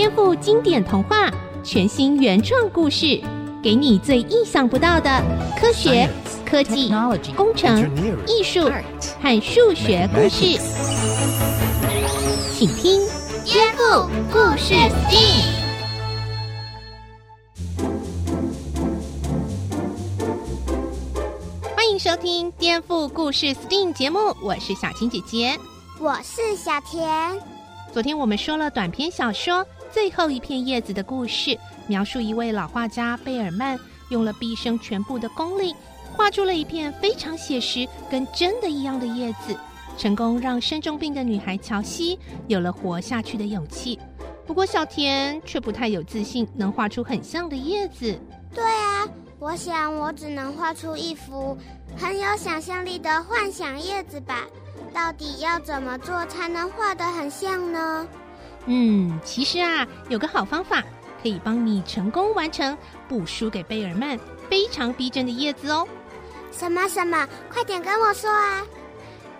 颠覆经典童话，全新原创故事，给你最意想不到的科学、科技、工程、艺术和数学故事。请听《颠覆故事 STEAM》。欢迎收听《颠覆故事 STEAM》节目，我是小青姐姐，我是小田。昨天我们说了短篇小说。最后一片叶子的故事，描述一位老画家贝尔曼用了毕生全部的功力，画出了一片非常写实、跟真的一样的叶子，成功让生重病的女孩乔西有了活下去的勇气。不过小田却不太有自信，能画出很像的叶子。对啊，我想我只能画出一幅很有想象力的幻想叶子吧。到底要怎么做才能画得很像呢？嗯，其实啊，有个好方法可以帮你成功完成不输给贝尔曼非常逼真的叶子哦。什么什么？快点跟我说啊！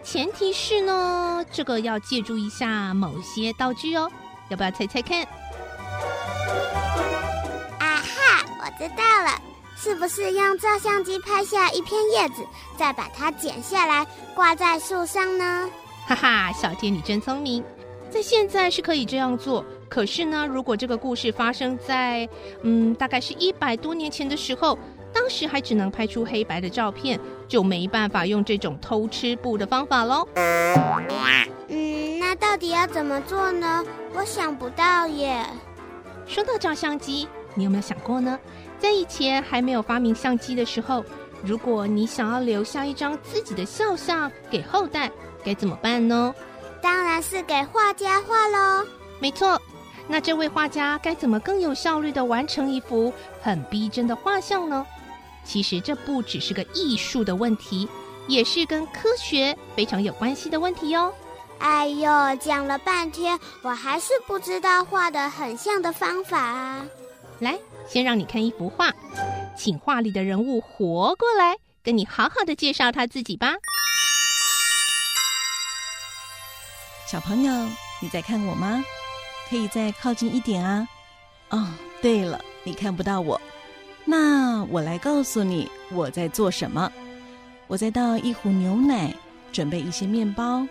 前提是呢，这个要借助一下某些道具哦。要不要猜猜看？啊哈，我知道了，是不是用照相机拍下一片叶子，再把它剪下来挂在树上呢？哈哈，小天你真聪明。在现在是可以这样做，可是呢，如果这个故事发生在，嗯，大概是一百多年前的时候，当时还只能拍出黑白的照片，就没办法用这种偷吃布的方法喽。嗯，那到底要怎么做呢？我想不到耶。说到照相机，你有没有想过呢？在以前还没有发明相机的时候，如果你想要留下一张自己的肖像给后代，该怎么办呢？当然是给画家画喽。没错，那这位画家该怎么更有效率的完成一幅很逼真的画像呢？其实这不只是个艺术的问题，也是跟科学非常有关系的问题哟。哎呦，讲了半天，我还是不知道画的很像的方法啊。来，先让你看一幅画，请画里的人物活过来，跟你好好的介绍他自己吧。小朋友，你在看我吗？可以再靠近一点啊！哦，对了，你看不到我，那我来告诉你我在做什么。我在倒一壶牛奶，准备一些面包，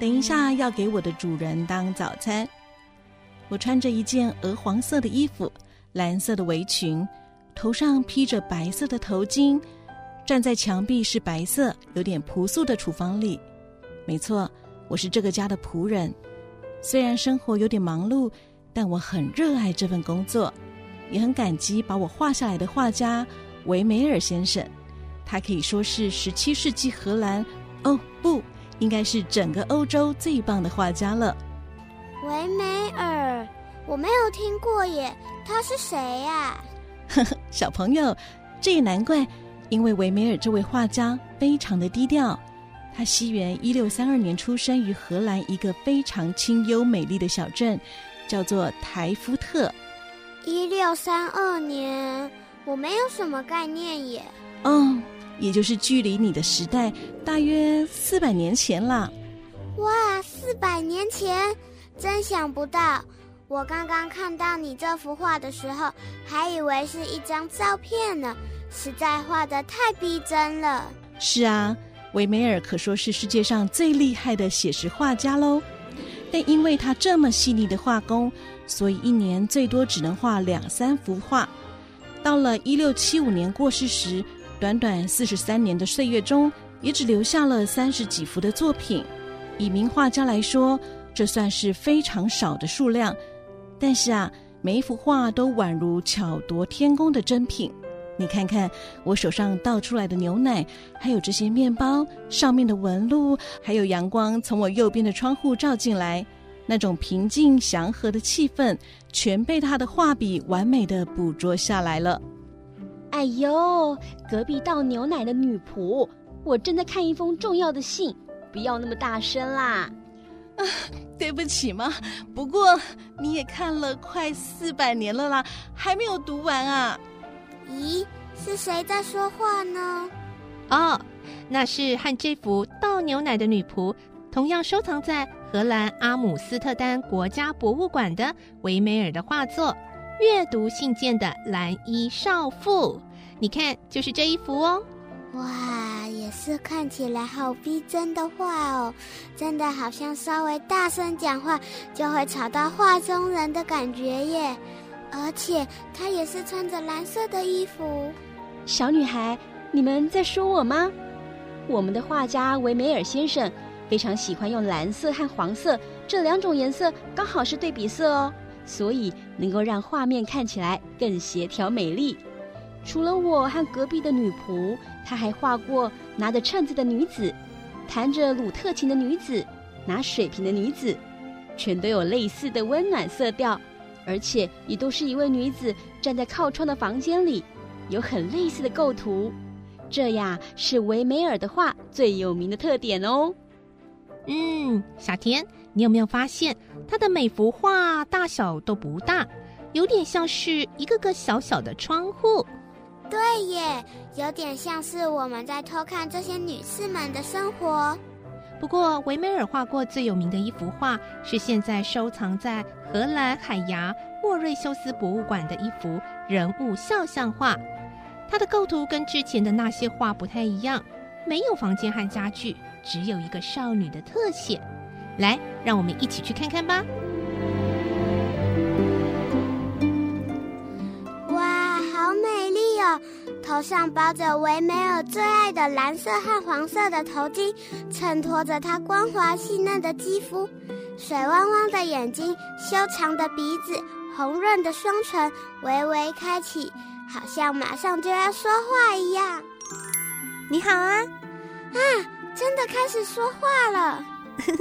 等一下要给我的主人当早餐。我穿着一件鹅黄色的衣服，蓝色的围裙，头上披着白色的头巾，站在墙壁是白色、有点朴素的厨房里。没错。我是这个家的仆人，虽然生活有点忙碌，但我很热爱这份工作，也很感激把我画下来的画家维梅尔先生。他可以说是十七世纪荷兰，哦不，应该是整个欧洲最棒的画家了。维梅尔，我没有听过耶，他是谁呀？呵呵，小朋友，这也难怪，因为维梅尔这位画家非常的低调。他西元一六三二年出生于荷兰一个非常清幽美丽的小镇，叫做台夫特。一六三二年，我没有什么概念耶。哦，也就是距离你的时代大约四百年前啦。哇，四百年前，真想不到！我刚刚看到你这幅画的时候，还以为是一张照片呢，实在画的太逼真了。是啊。维梅尔可说是世界上最厉害的写实画家喽，但因为他这么细腻的画工，所以一年最多只能画两三幅画。到了一六七五年过世时，短短四十三年的岁月中，也只留下了三十几幅的作品。以名画家来说，这算是非常少的数量。但是啊，每一幅画都宛如巧夺天工的珍品。你看看我手上倒出来的牛奶，还有这些面包上面的纹路，还有阳光从我右边的窗户照进来，那种平静祥和的气氛，全被他的画笔完美的捕捉下来了。哎呦，隔壁倒牛奶的女仆，我正在看一封重要的信，不要那么大声啦！啊，对不起嘛，不过你也看了快四百年了啦，还没有读完啊。咦，是谁在说话呢？哦，那是和这幅倒牛奶的女仆同样收藏在荷兰阿姆斯特丹国家博物馆的维梅尔的画作《阅读信件的蓝衣少妇》。你看，就是这一幅哦。哇，也是看起来好逼真的画哦，真的好像稍微大声讲话就会吵到画中人的感觉耶。而且她也是穿着蓝色的衣服。小女孩，你们在说我吗？我们的画家维梅尔先生非常喜欢用蓝色和黄色这两种颜色，刚好是对比色哦，所以能够让画面看起来更协调美丽。除了我和隔壁的女仆，他还画过拿着秤子的女子，弹着鲁特琴的女子，拿水瓶的女子，全都有类似的温暖色调，而且也都是一位女子站在靠窗的房间里，有很类似的构图。这呀是维梅尔的画最有名的特点哦。嗯，小田，你有没有发现他的每幅画大小都不大，有点像是一个个小小的窗户。对耶，有点像是我们在偷看这些女士们的生活。不过，维梅尔画过最有名的一幅画，是现在收藏在荷兰海牙莫瑞修斯博物馆的一幅人物肖像画。它的构图跟之前的那些画不太一样，没有房间和家具，只有一个少女的特写。来，让我们一起去看看吧。头上包着维梅尔最爱的蓝色和黄色的头巾，衬托着她光滑细嫩的肌肤，水汪汪的眼睛，修长的鼻子，红润的双唇，微微开启，好像马上就要说话一样。你好啊！啊，真的开始说话了。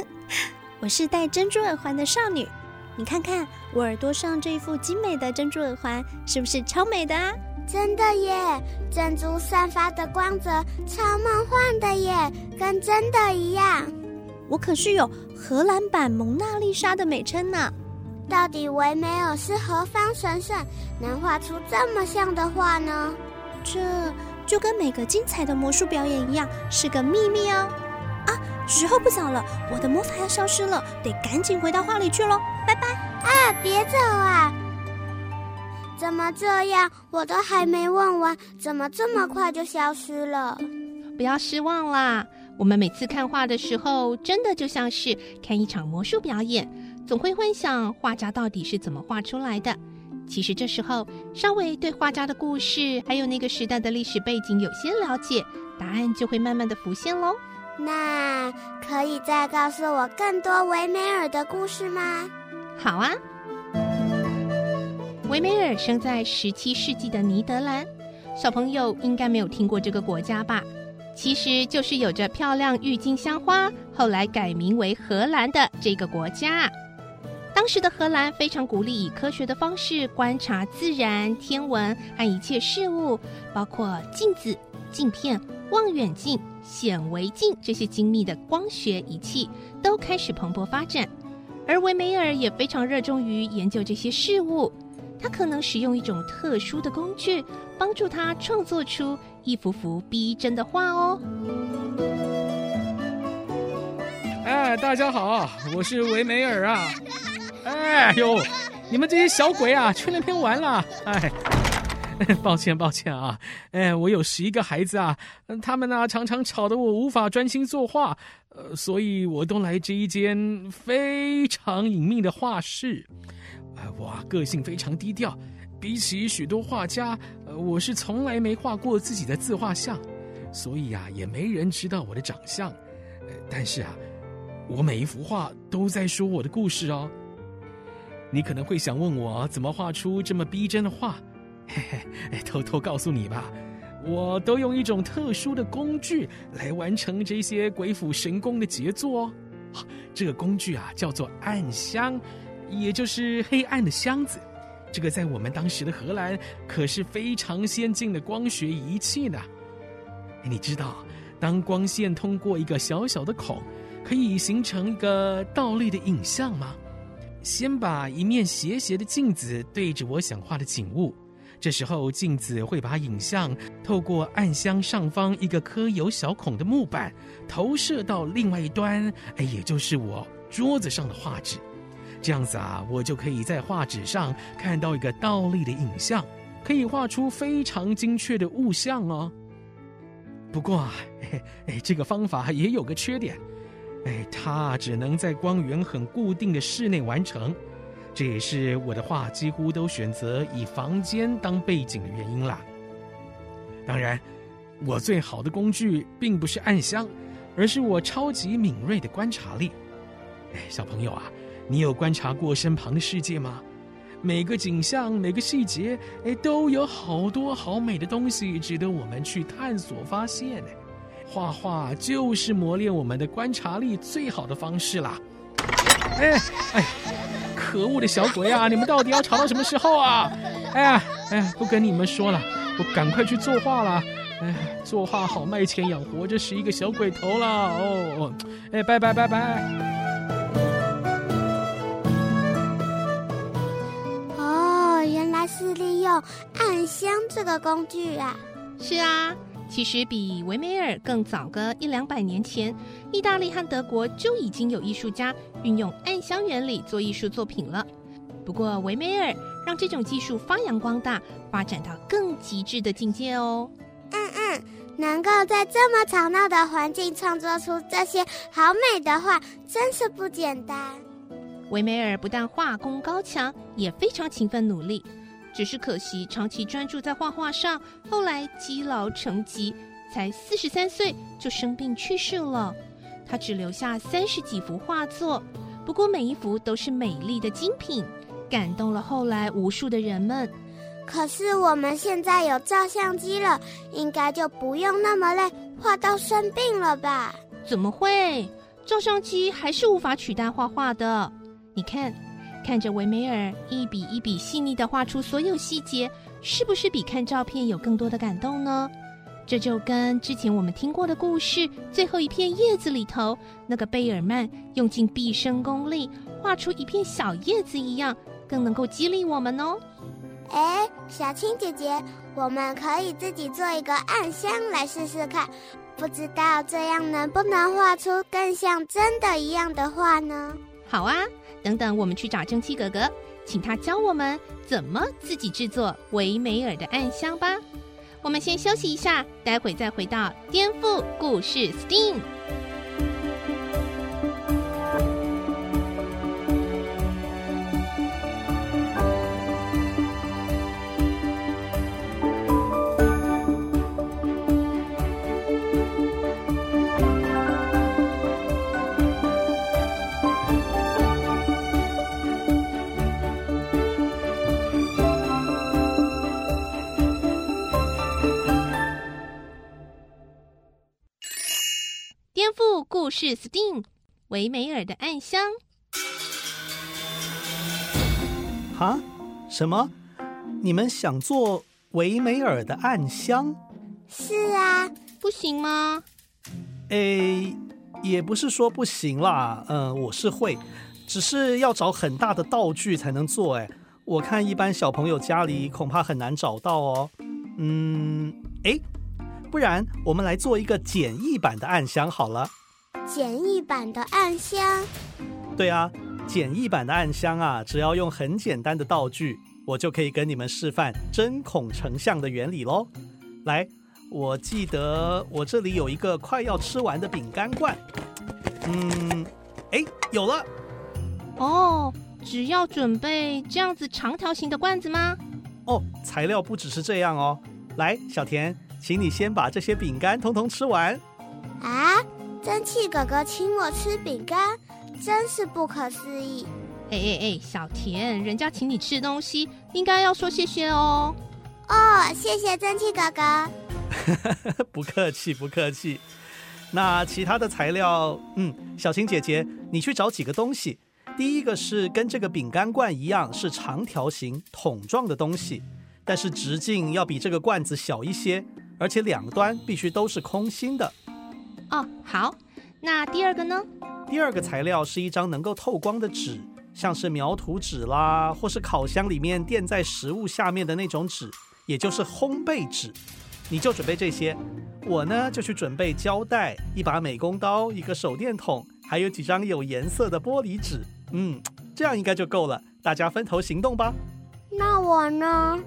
我是戴珍珠耳环的少女，你看看我耳朵上这一副精美的珍珠耳环，是不是超美的啊？真的耶，珍珠散发的光泽超梦幻的耶，跟真的一样。我可是有荷兰版蒙娜丽莎的美称呢。到底维梅尔是何方神圣，能画出这么像的画呢？这就跟每个精彩的魔术表演一样，是个秘密哦。啊，时候不早了，我的魔法要消失了，得赶紧回到画里去喽。拜拜。啊，别走啊！怎么这样？我都还没问完，怎么这么快就消失了？不要失望啦！我们每次看画的时候，真的就像是看一场魔术表演，总会幻想画家到底是怎么画出来的。其实这时候稍微对画家的故事，还有那个时代的历史背景有些了解，答案就会慢慢的浮现喽。那可以再告诉我更多维梅尔的故事吗？好啊。维梅尔生在十七世纪的尼德兰，小朋友应该没有听过这个国家吧？其实就是有着漂亮郁金香花，后来改名为荷兰的这个国家。当时的荷兰非常鼓励以科学的方式观察自然、天文和一切事物，包括镜子、镜片、望远镜、显微镜这些精密的光学仪器都开始蓬勃发展。而维梅尔也非常热衷于研究这些事物。他可能使用一种特殊的工具，帮助他创作出一幅幅逼真的画哦。哎，大家好，我是维梅尔啊！哎呦，你们这些小鬼啊，去那边玩了！哎，抱歉抱歉啊！哎，我有十一个孩子啊，他们呢、常常吵得我无法专心作画，呃，所以我都来这一间非常隐秘的画室。我个性非常低调，比起许多画家，呃，我是从来没画过自己的自画像，所以啊，也没人知道我的长相。但是啊，我每一幅画都在说我的故事哦。你可能会想问我怎么画出这么逼真的画？嘿 嘿，偷偷告诉你吧，我都用一种特殊的工具来完成这些鬼斧神工的杰作哦。这个工具啊，叫做暗箱。也就是黑暗的箱子，这个在我们当时的荷兰可是非常先进的光学仪器呢。你知道，当光线通过一个小小的孔，可以形成一个倒立的影像吗？先把一面斜斜的镜子对着我想画的景物，这时候镜子会把影像透过暗箱上方一个刻有小孔的木板投射到另外一端，哎，也就是我。桌子上的画纸，这样子啊，我就可以在画纸上看到一个倒立的影像，可以画出非常精确的物像哦。不过啊，哎，哎，这个方法也有个缺点，哎，它只能在光源很固定的室内完成，这也是我的画几乎都选择以房间当背景的原因啦。当然，我最好的工具并不是暗箱，而是我超级敏锐的观察力。哎，小朋友啊，你有观察过身旁的世界吗？每个景象，每个细节，哎，都有好多好美的东西值得我们去探索发现呢。画画就是磨练我们的观察力最好的方式啦。哎哎，可恶的小鬼啊！你们到底要吵到什么时候啊？哎呀哎呀，不跟你们说了，我赶快去作画了。哎，作画好卖钱养活这十一个小鬼头了哦。哎，拜拜拜拜。哦，原来是利用暗箱这个工具啊？是啊，其实比维梅尔更早个一两百年前，意大利和德国就已经有艺术家运用暗箱原理做艺术作品了。不过维梅尔让这种技术发扬光大，发展到更极致的境界哦。嗯嗯，能够在这么吵闹的环境创作出这些好美的画，真是不简单。维梅尔不但画工高强，也非常勤奋努力。只是可惜，长期专注在画画上，后来积劳成疾，才四十三岁就生病去世了。他只留下三十几幅画作，不过每一幅都是美丽的精品，感动了后来无数的人们。可是我们现在有照相机了，应该就不用那么累，画到生病了吧？怎么会？照相机还是无法取代画画的。你看。看着维梅尔一笔一笔细腻的画出所有细节，是不是比看照片有更多的感动呢？这就跟之前我们听过的故事最后一片叶子里头那个贝尔曼用尽毕生功力画出一片小叶子一样，更能够激励我们哦。哎，小青姐姐，我们可以自己做一个暗箱来试试看，不知道这样能不能画出更像真的一样的画呢？好啊。等等，我们去找蒸汽哥哥，请他教我们怎么自己制作维美尔的暗香吧。我们先休息一下，待会再回到颠覆故事 STEAM。故事 STEAM 维梅尔的暗箱。哈？什么？你们想做维梅尔的暗箱？是啊，不行吗？诶，也不是说不行啦。嗯、呃，我是会，只是要找很大的道具才能做。诶，我看一般小朋友家里恐怕很难找到哦。嗯，诶，不然我们来做一个简易版的暗箱好了。简易版的暗箱，对啊，简易版的暗箱啊，只要用很简单的道具，我就可以跟你们示范针孔成像的原理喽。来，我记得我这里有一个快要吃完的饼干罐，嗯，哎，有了。哦，只要准备这样子长条形的罐子吗？哦，材料不只是这样哦。来，小田，请你先把这些饼干通通吃完。啊？蒸汽哥哥请我吃饼干，真是不可思议！哎哎哎，小田，人家请你吃东西，应该要说谢谢哦。哦，谢谢蒸汽哥哥。不客气，不客气。那其他的材料，嗯，小青姐姐，你去找几个东西。第一个是跟这个饼干罐一样，是长条形桶状的东西，但是直径要比这个罐子小一些，而且两端必须都是空心的。哦，好，那第二个呢？第二个材料是一张能够透光的纸，像是描图纸啦，或是烤箱里面垫在食物下面的那种纸，也就是烘焙纸。你就准备这些，我呢就去准备胶带、一把美工刀、一个手电筒，还有几张有颜色的玻璃纸。嗯，这样应该就够了。大家分头行动吧。那我呢？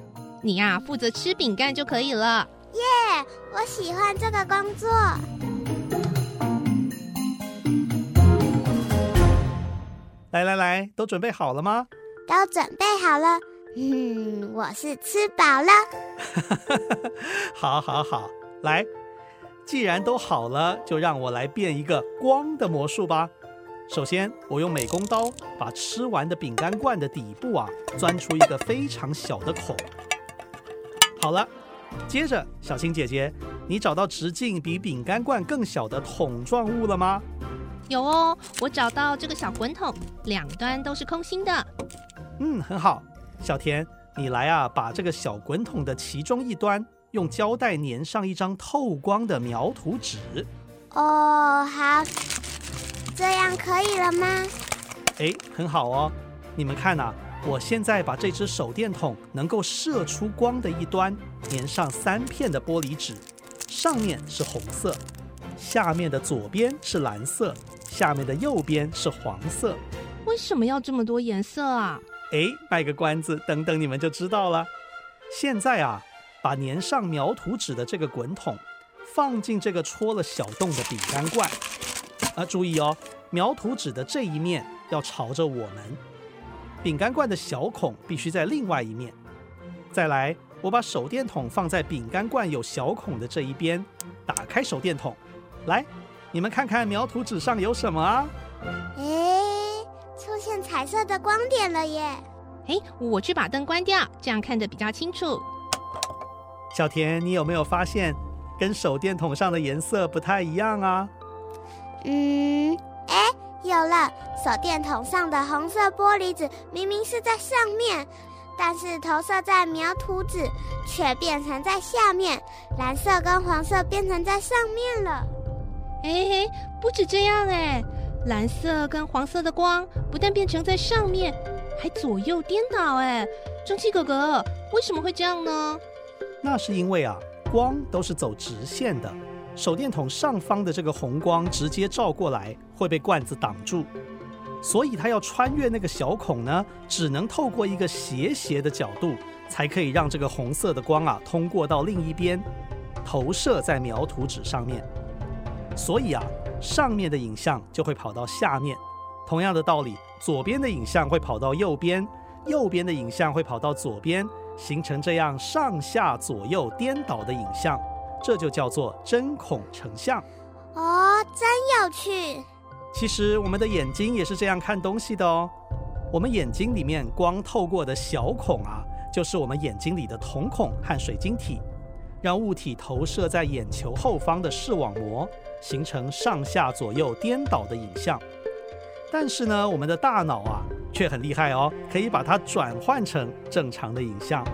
你呀，负责吃饼干就可以了。耶，yeah, 我喜欢这个工作。来来来，都准备好了吗？都准备好了。嗯，我是吃饱了。好，好，好。来，既然都好了，就让我来变一个光的魔术吧。首先，我用美工刀把吃完的饼干罐的底部啊，钻出一个非常小的孔。好了，接着，小青姐姐，你找到直径比饼干罐更小的桶状物了吗？有哦，我找到这个小滚筒，两端都是空心的。嗯，很好。小田，你来啊，把这个小滚筒的其中一端用胶带粘上一张透光的描图纸。哦，好。这样可以了吗？哎，很好哦。你们看呐，我现在把这只手电筒能够射出光的一端粘上三片的玻璃纸，上面是红色，下面的左边是蓝色，下面的右边是黄色。为什么要这么多颜色啊？哎，卖个关子，等等你们就知道了。现在啊，把粘上描图纸的这个滚筒放进这个戳了小洞的饼干罐。啊，注意哦，描图纸的这一面要朝着我们，饼干罐的小孔必须在另外一面。再来，我把手电筒放在饼干罐有小孔的这一边，打开手电筒，来，你们看看描图纸上有什么啊？诶，出现彩色的光点了耶！哎，我去把灯关掉，这样看得比较清楚。小田，你有没有发现跟手电筒上的颜色不太一样啊？嗯，哎，有了！手电筒上的红色玻璃纸明明是在上面，但是投射在描图纸却变成在下面，蓝色跟黄色变成在上面了。哎，不止这样哎，蓝色跟黄色的光不但变成在上面，还左右颠倒哎！蒸汽哥哥，为什么会这样呢？那是因为啊，光都是走直线的。手电筒上方的这个红光直接照过来会被罐子挡住，所以它要穿越那个小孔呢，只能透过一个斜斜的角度，才可以让这个红色的光啊通过到另一边，投射在描图纸上面。所以啊，上面的影像就会跑到下面。同样的道理，左边的影像会跑到右边，右边的影像会跑到左边，形成这样上下左右颠倒的影像。这就叫做针孔成像哦，真有趣。其实我们的眼睛也是这样看东西的哦。我们眼睛里面光透过的小孔啊，就是我们眼睛里的瞳孔和水晶体，让物体投射在眼球后方的视网膜，形成上下左右颠倒的影像。但是呢，我们的大脑啊，却很厉害哦，可以把它转换成正常的影像。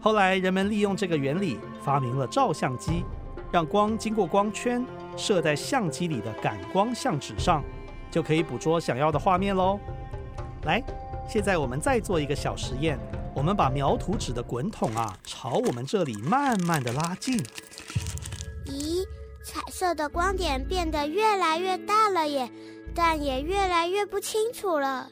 后来人们利用这个原理，发明了照相机，让光经过光圈射在相机里的感光相纸上，就可以捕捉想要的画面喽。来，现在我们再做一个小实验，我们把描图纸的滚筒啊，朝我们这里慢慢的拉近。咦，彩色的光点变得越来越大了耶，但也越来越不清楚了。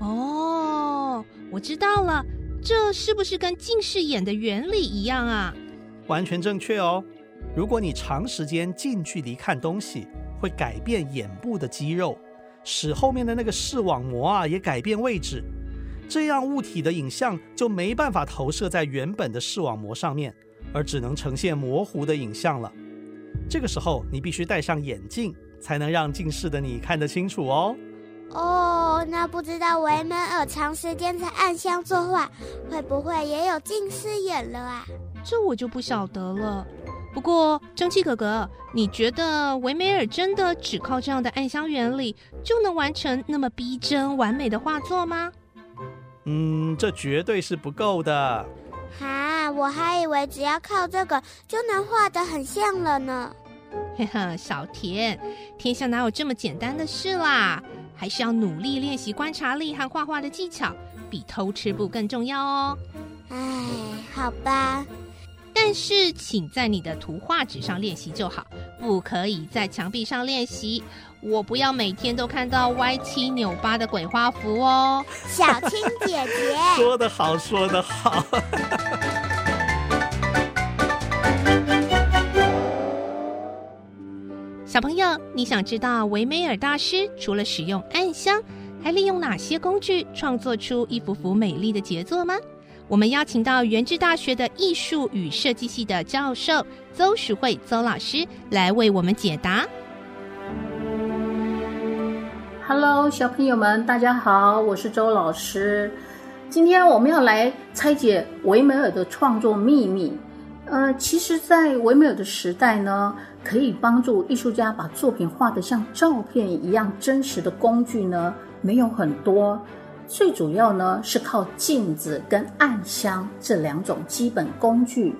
哦，我知道了。这是不是跟近视眼的原理一样啊？完全正确哦。如果你长时间近距离看东西，会改变眼部的肌肉，使后面的那个视网膜啊也改变位置，这样物体的影像就没办法投射在原本的视网膜上面，而只能呈现模糊的影像了。这个时候你必须戴上眼镜，才能让近视的你看得清楚哦。哦，那不知道维梅尔长时间在暗箱作画，会不会也有近视眼了啊？这我就不晓得了。不过蒸汽哥哥，你觉得维梅尔真的只靠这样的暗箱原理就能完成那么逼真完美的画作吗？嗯，这绝对是不够的。哈，我还以为只要靠这个就能画得很像了呢。嘿呵，小田，天下哪有这么简单的事啦？还是要努力练习观察力和画画的技巧，比偷吃步更重要哦。哎，好吧。但是请在你的图画纸上练习就好，不可以在墙壁上练习。我不要每天都看到歪七扭八的鬼画符哦。小青姐姐 说得好，说得好。小朋友，你想知道维梅尔大师除了使用暗箱，还利用哪些工具创作出一幅幅美丽的杰作吗？我们邀请到元智大学的艺术与设计系的教授邹淑慧邹老师来为我们解答。Hello，小朋友们，大家好，我是周老师。今天我们要来拆解维美尔的创作秘密。呃，其实，在维美尔的时代呢，可以帮助艺术家把作品画得像照片一样真实的工具呢，没有很多。最主要呢，是靠镜子跟暗箱这两种基本工具。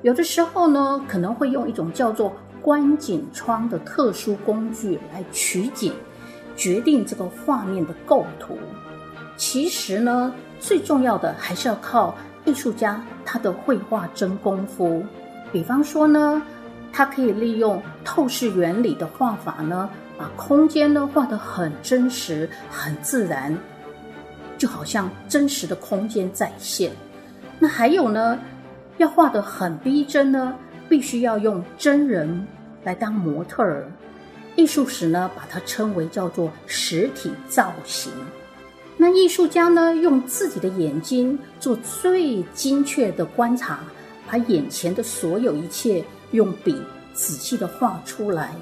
有的时候呢，可能会用一种叫做观景窗的特殊工具来取景。决定这个画面的构图，其实呢，最重要的还是要靠艺术家他的绘画真功夫。比方说呢，他可以利用透视原理的画法呢，把空间呢画得很真实、很自然，就好像真实的空间再现。那还有呢，要画得很逼真呢，必须要用真人来当模特儿。艺术史呢，把它称为叫做实体造型。那艺术家呢，用自己的眼睛做最精确的观察，把眼前的所有一切用笔仔细的画出来。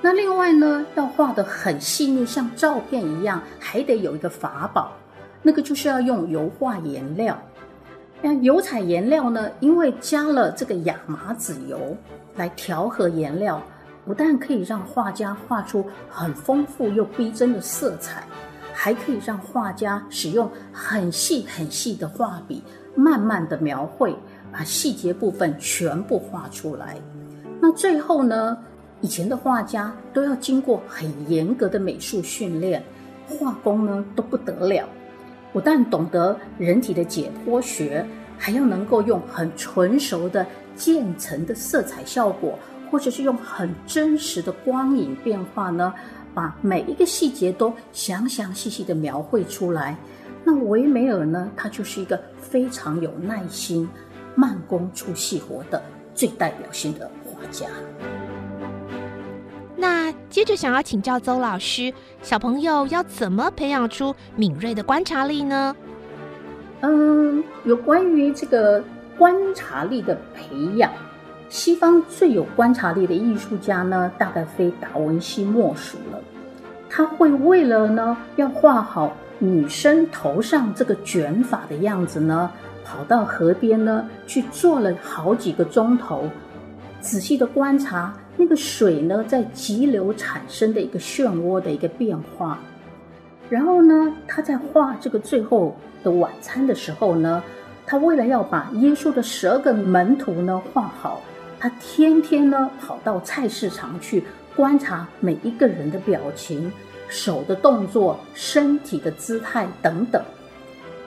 那另外呢，要画得很细腻，像照片一样，还得有一个法宝，那个就是要用油画颜料。那油彩颜料呢，因为加了这个亚麻籽油来调和颜料。不但可以让画家画出很丰富又逼真的色彩，还可以让画家使用很细很细的画笔，慢慢的描绘，把细节部分全部画出来。那最后呢，以前的画家都要经过很严格的美术训练，画工呢都不得了，不但懂得人体的解剖学，还要能够用很纯熟的渐层的色彩效果。或者是用很真实的光影变化呢，把每一个细节都详详细细的描绘出来。那维梅尔呢，他就是一个非常有耐心、慢工出细活的最代表性的画家。那接着想要请教邹老师，小朋友要怎么培养出敏锐的观察力呢？嗯，有关于这个观察力的培养。西方最有观察力的艺术家呢，大概非达文西莫属了。他会为了呢要画好女生头上这个卷发的样子呢，跑到河边呢去坐了好几个钟头，仔细的观察那个水呢在急流产生的一个漩涡的一个变化。然后呢，他在画这个最后的晚餐的时候呢，他为了要把耶稣的十二个门徒呢画好。他天天呢跑到菜市场去观察每一个人的表情、手的动作、身体的姿态等等。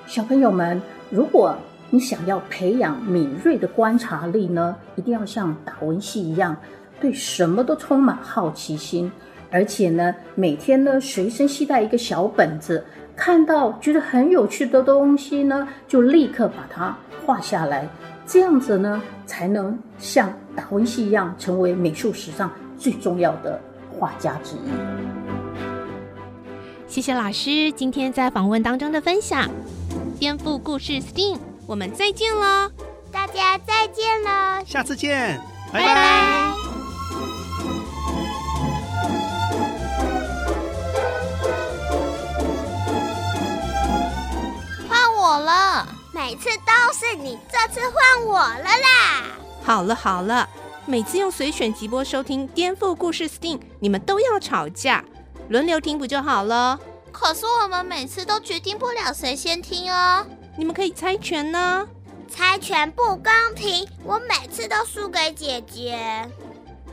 小朋友们，如果你想要培养敏锐的观察力呢，一定要像达文西一样，对什么都充满好奇心，而且呢，每天呢随身携带一个小本子，看到觉得很有趣的东西呢，就立刻把它画下来。这样子呢，才能像达文西一样，成为美术史上最重要的画家之一。谢谢老师今天在访问当中的分享。颠覆故事 STEAM，我们再见喽！大家再见喽！下次见，拜拜。拜拜。换我了。每次都是你，这次换我了啦！好了好了，每次用随选即播收听颠覆故事 STEAM，你们都要吵架，轮流听不就好了？可是我们每次都决定不了谁先听哦。你们可以猜拳呢？猜拳不公平，我每次都输给姐姐。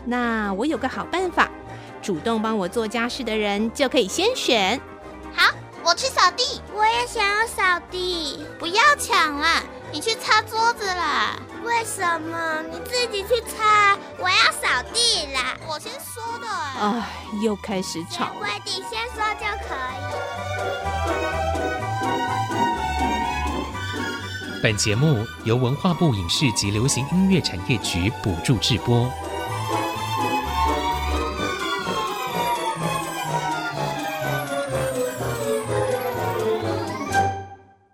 那我有个好办法，主动帮我做家事的人就可以先选。好。我去扫地，我也想要扫地。不要抢啦！你去擦桌子啦。为什么？你自己去擦，我要扫地啦。我先说的。哎，又开始吵。规定先说就可以。本节目由文化部影视及流行音乐产业局补助制播。